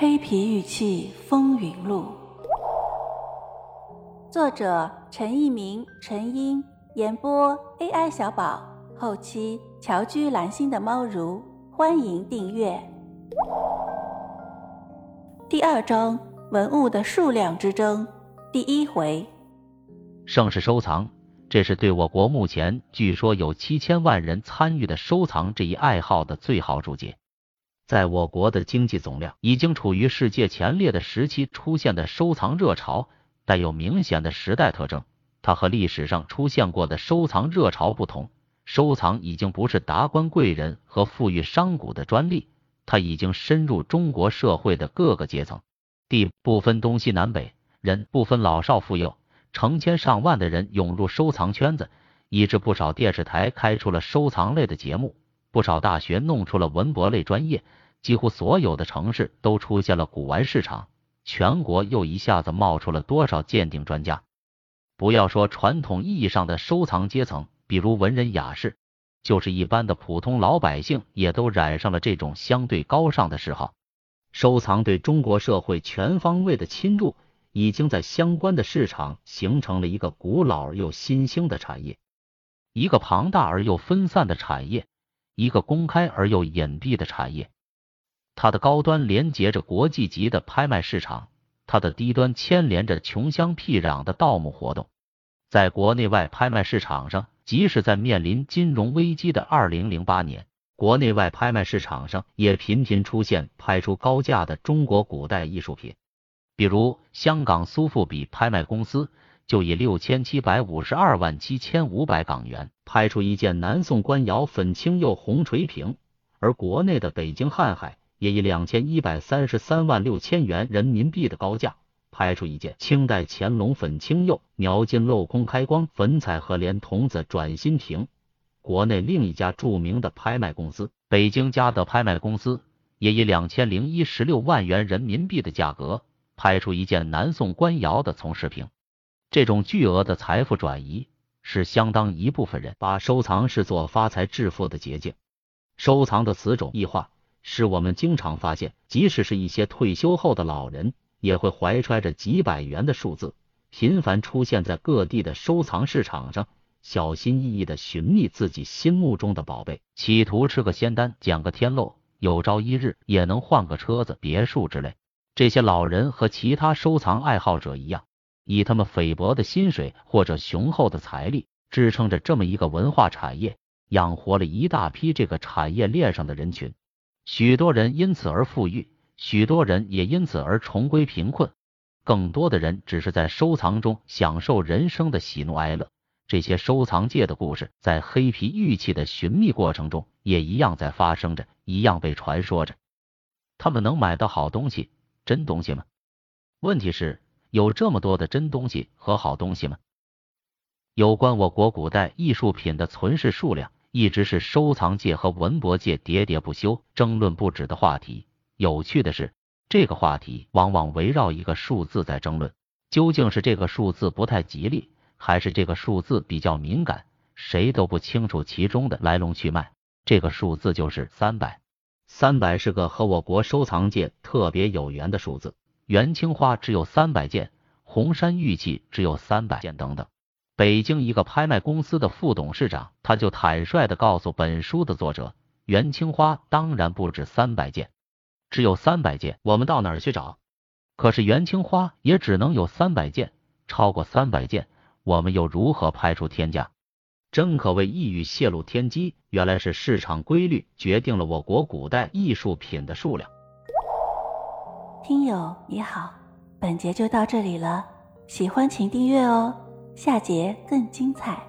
黑皮玉器风云录》，作者陈一鸣、陈英，演播 AI 小宝，后期乔居蓝心的猫如，欢迎订阅。第二章：文物的数量之争，第一回。盛世收藏，这是对我国目前据说有七千万人参与的收藏这一爱好的最好注解。在我国的经济总量已经处于世界前列的时期出现的收藏热潮，带有明显的时代特征。它和历史上出现过的收藏热潮不同，收藏已经不是达官贵人和富裕商贾的专利，它已经深入中国社会的各个阶层，地不分东西南北，人不分老少妇幼。成千上万的人涌入收藏圈子，以致不少电视台开出了收藏类的节目，不少大学弄出了文博类专业，几乎所有的城市都出现了古玩市场，全国又一下子冒出了多少鉴定专家。不要说传统意义上的收藏阶层，比如文人雅士，就是一般的普通老百姓，也都染上了这种相对高尚的嗜好。收藏对中国社会全方位的侵入。已经在相关的市场形成了一个古老而又新兴的产业，一个庞大而又分散的产业，一个公开而又隐蔽的产业。它的高端连接着国际级的拍卖市场，它的低端牵连着穷乡僻壤的盗墓活动。在国内外拍卖市场上，即使在面临金融危机的二零零八年，国内外拍卖市场上也频频出现拍出高价的中国古代艺术品。比如，香港苏富比拍卖公司就以六千七百五十二万七千五百港元拍出一件南宋官窑粉青釉红锤瓶，而国内的北京瀚海也以两千一百三十三万六千元人民币的高价拍出一件清代乾隆粉青釉描金镂空开光粉彩和莲童子转心瓶。国内另一家著名的拍卖公司北京嘉德拍卖公司也以两千零一十六万元人民币的价格。拍出一件南宋官窑的从视瓶，这种巨额的财富转移，是相当一部分人把收藏视作发财致富的捷径。收藏的此种异化，使我们经常发现，即使是一些退休后的老人，也会怀揣着几百元的数字，频繁出现在各地的收藏市场上，小心翼翼的寻觅自己心目中的宝贝，企图吃个仙丹，捡个天漏，有朝一日也能换个车子、别墅之类。这些老人和其他收藏爱好者一样，以他们菲薄的薪水或者雄厚的财力支撑着这么一个文化产业，养活了一大批这个产业链上的人群。许多人因此而富裕，许多人也因此而重归贫困，更多的人只是在收藏中享受人生的喜怒哀乐。这些收藏界的故事，在黑皮玉器的寻觅过程中，也一样在发生着，一样被传说着。他们能买到好东西。真东西吗？问题是，有这么多的真东西和好东西吗？有关我国古代艺术品的存世数量，一直是收藏界和文博界喋喋不休、争论不止的话题。有趣的是，这个话题往往围绕一个数字在争论，究竟是这个数字不太吉利，还是这个数字比较敏感？谁都不清楚其中的来龙去脉。这个数字就是三百。三百是个和我国收藏界特别有缘的数字，元青花只有三百件，红山玉器只有三百件等等。北京一个拍卖公司的副董事长，他就坦率的告诉本书的作者，元青花当然不止三百件，只有三百件，我们到哪儿去找？可是元青花也只能有三百件，超过三百件，我们又如何拍出天价？真可谓一语泄露天机，原来是市场规律决定了我国古代艺术品的数量。听友你好，本节就到这里了，喜欢请订阅哦，下节更精彩。